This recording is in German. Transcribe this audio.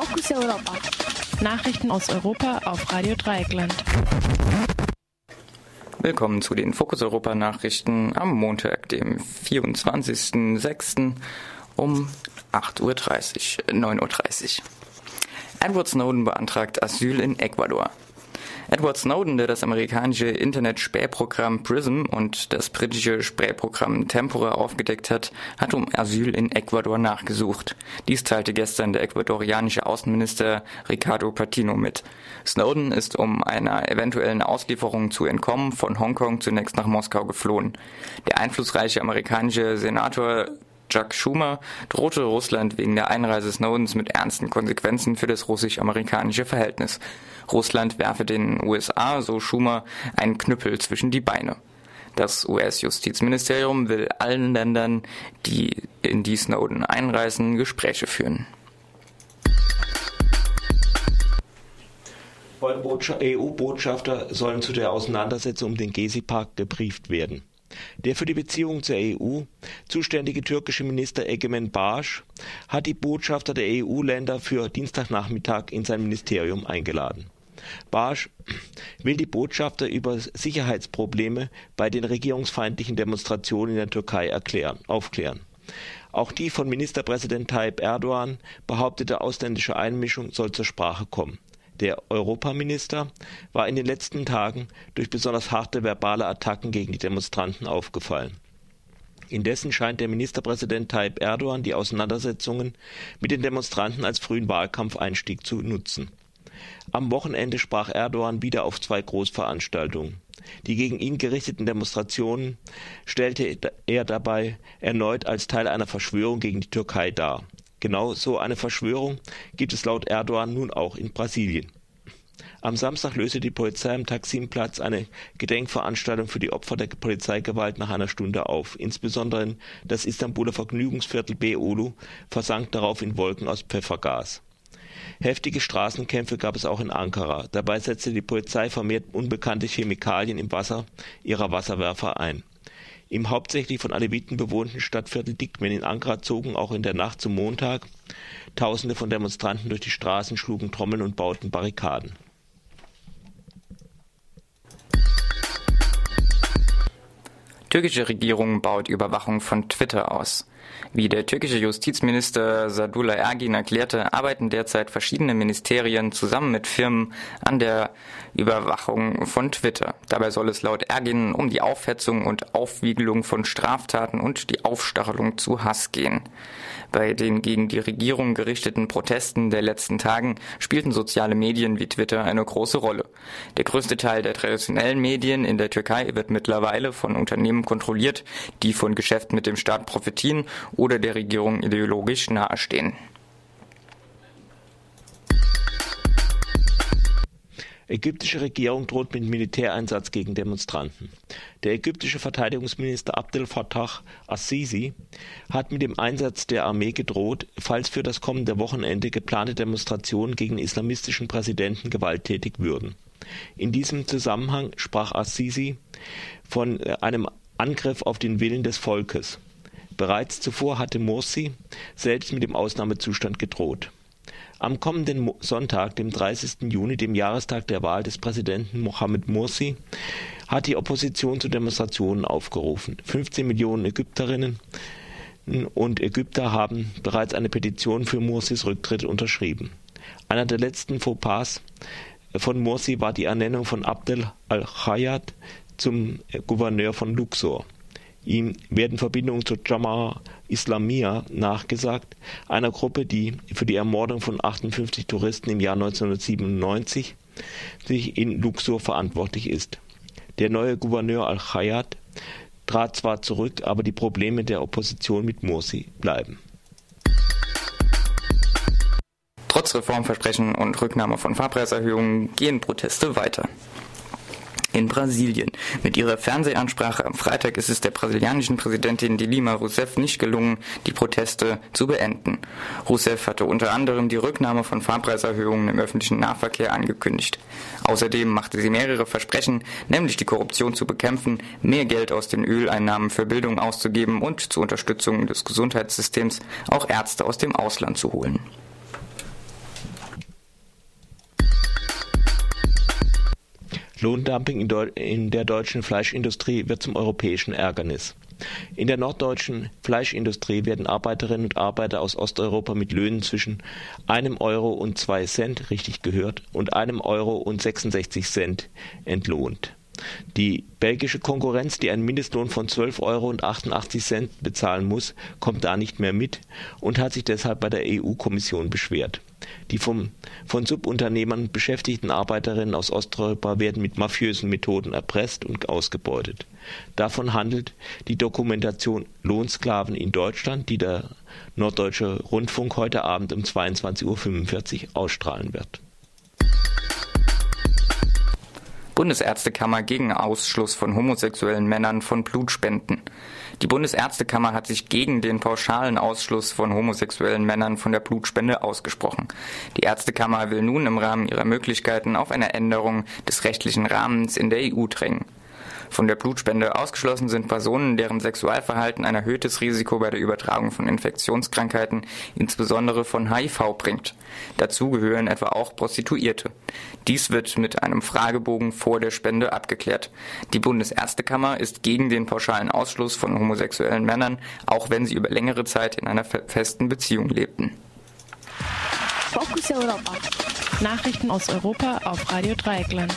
Fokus Europa. Nachrichten aus Europa auf Radio Dreieckland. Willkommen zu den Fokus Europa Nachrichten am Montag, dem 24.06. um 8.30 Uhr, 9.30 Uhr. Edward Snowden beantragt Asyl in Ecuador. Edward Snowden, der das amerikanische Internet-Spähprogramm PRISM und das britische Spähprogramm Tempora aufgedeckt hat, hat um Asyl in Ecuador nachgesucht. Dies teilte gestern der ecuadorianische Außenminister Ricardo Patino mit. Snowden ist, um einer eventuellen Auslieferung zu entkommen, von Hongkong zunächst nach Moskau geflohen. Der einflussreiche amerikanische Senator Chuck Schumer drohte Russland wegen der Einreise Snowdens mit ernsten Konsequenzen für das russisch-amerikanische Verhältnis. Russland werfe den USA, so Schumer, einen Knüppel zwischen die Beine. Das US-Justizministerium will allen Ländern, die in die Snowden einreisen, Gespräche führen. EU-Botschafter sollen zu der Auseinandersetzung um den Gezi-Park gebrieft werden. Der für die Beziehungen zur EU zuständige türkische Minister Egemen Basch hat die Botschafter der EU-Länder für Dienstagnachmittag in sein Ministerium eingeladen. Basch will die Botschafter über Sicherheitsprobleme bei den regierungsfeindlichen Demonstrationen in der Türkei erklären, aufklären. Auch die von Ministerpräsident Tayyip Erdogan behauptete ausländische Einmischung soll zur Sprache kommen. Der Europaminister war in den letzten Tagen durch besonders harte verbale Attacken gegen die Demonstranten aufgefallen. Indessen scheint der Ministerpräsident Tayyip Erdogan die Auseinandersetzungen mit den Demonstranten als frühen Wahlkampfeinstieg zu nutzen. Am Wochenende sprach Erdogan wieder auf zwei Großveranstaltungen. Die gegen ihn gerichteten Demonstrationen stellte er dabei erneut als Teil einer Verschwörung gegen die Türkei dar Genau so eine Verschwörung gibt es laut Erdogan nun auch in Brasilien. Am Samstag löste die Polizei am Taksimplatz eine Gedenkveranstaltung für die Opfer der Polizeigewalt nach einer Stunde auf. Insbesondere das Istanbuler Vergnügungsviertel Beyoğlu versank darauf in Wolken aus Pfeffergas. Heftige Straßenkämpfe gab es auch in Ankara. Dabei setzte die Polizei vermehrt unbekannte Chemikalien im Wasser ihrer Wasserwerfer ein im hauptsächlich von Aleviten bewohnten Stadtviertel Dikmen in Ankara zogen auch in der Nacht zum Montag Tausende von Demonstranten durch die Straßen, schlugen Trommeln und bauten Barrikaden. Türkische Regierung baut Überwachung von Twitter aus. Wie der türkische Justizminister Sadullah Ergin erklärte, arbeiten derzeit verschiedene Ministerien zusammen mit Firmen an der Überwachung von Twitter. Dabei soll es laut Ergin um die Aufhetzung und Aufwiegelung von Straftaten und die Aufstachelung zu Hass gehen. Bei den gegen die Regierung gerichteten Protesten der letzten Tagen spielten soziale Medien wie Twitter eine große Rolle. Der größte Teil der traditionellen Medien in der Türkei wird mittlerweile von Unternehmen kontrolliert, die von Geschäften mit dem Staat profitieren oder der Regierung ideologisch nahestehen. Ägyptische Regierung droht mit Militäreinsatz gegen Demonstranten. Der ägyptische Verteidigungsminister Abdel Fattah Assisi hat mit dem Einsatz der Armee gedroht, falls für das kommende Wochenende geplante Demonstrationen gegen islamistischen Präsidenten gewalttätig würden. In diesem Zusammenhang sprach Assisi von äh, einem Angriff auf den Willen des Volkes. Bereits zuvor hatte Morsi selbst mit dem Ausnahmezustand gedroht am kommenden Sonntag, dem 30. Juni, dem Jahrestag der Wahl des Präsidenten Mohamed Morsi, hat die Opposition zu Demonstrationen aufgerufen. 15 Millionen Ägypterinnen und Ägypter haben bereits eine Petition für Morsis Rücktritt unterschrieben. Einer der letzten Fauxpas von Morsi war die Ernennung von Abdel al-Khayat zum Gouverneur von Luxor Ihm werden Verbindungen zur Jama'a Islamiyya nachgesagt, einer Gruppe, die für die Ermordung von 58 Touristen im Jahr 1997 in Luxor verantwortlich ist. Der neue Gouverneur al-Khayat trat zwar zurück, aber die Probleme der Opposition mit Morsi bleiben. Trotz Reformversprechen und Rücknahme von Fahrpreiserhöhungen gehen Proteste weiter in Brasilien. Mit ihrer Fernsehansprache am Freitag ist es der brasilianischen Präsidentin Dilma Rousseff nicht gelungen, die Proteste zu beenden. Rousseff hatte unter anderem die Rücknahme von Fahrpreiserhöhungen im öffentlichen Nahverkehr angekündigt. Außerdem machte sie mehrere Versprechen, nämlich die Korruption zu bekämpfen, mehr Geld aus den Öleinnahmen für Bildung auszugeben und zur Unterstützung des Gesundheitssystems auch Ärzte aus dem Ausland zu holen. Lohndumping in der deutschen Fleischindustrie wird zum europäischen Ärgernis. In der norddeutschen Fleischindustrie werden Arbeiterinnen und Arbeiter aus Osteuropa mit Löhnen zwischen einem Euro und zwei Cent (richtig gehört) und einem Euro und 66 Cent entlohnt. Die belgische Konkurrenz, die einen Mindestlohn von 12,88 Euro bezahlen muss, kommt da nicht mehr mit und hat sich deshalb bei der EU-Kommission beschwert. Die vom, von Subunternehmern beschäftigten Arbeiterinnen aus Osteuropa werden mit mafiösen Methoden erpresst und ausgebeutet. Davon handelt die Dokumentation Lohnsklaven in Deutschland, die der Norddeutsche Rundfunk heute Abend um 22.45 Uhr ausstrahlen wird Bundesärztekammer gegen Ausschluss von homosexuellen Männern von Blutspenden. Die Bundesärztekammer hat sich gegen den pauschalen Ausschluss von homosexuellen Männern von der Blutspende ausgesprochen. Die Ärztekammer will nun im Rahmen ihrer Möglichkeiten auf eine Änderung des rechtlichen Rahmens in der EU drängen. Von der Blutspende ausgeschlossen sind Personen, deren Sexualverhalten ein erhöhtes Risiko bei der Übertragung von Infektionskrankheiten, insbesondere von HIV, bringt. Dazu gehören etwa auch Prostituierte. Dies wird mit einem Fragebogen vor der Spende abgeklärt. Die Bundesärztekammer ist gegen den pauschalen Ausschluss von homosexuellen Männern, auch wenn sie über längere Zeit in einer festen Beziehung lebten. Fokus Europa. Nachrichten aus Europa auf Radio Dreieckland.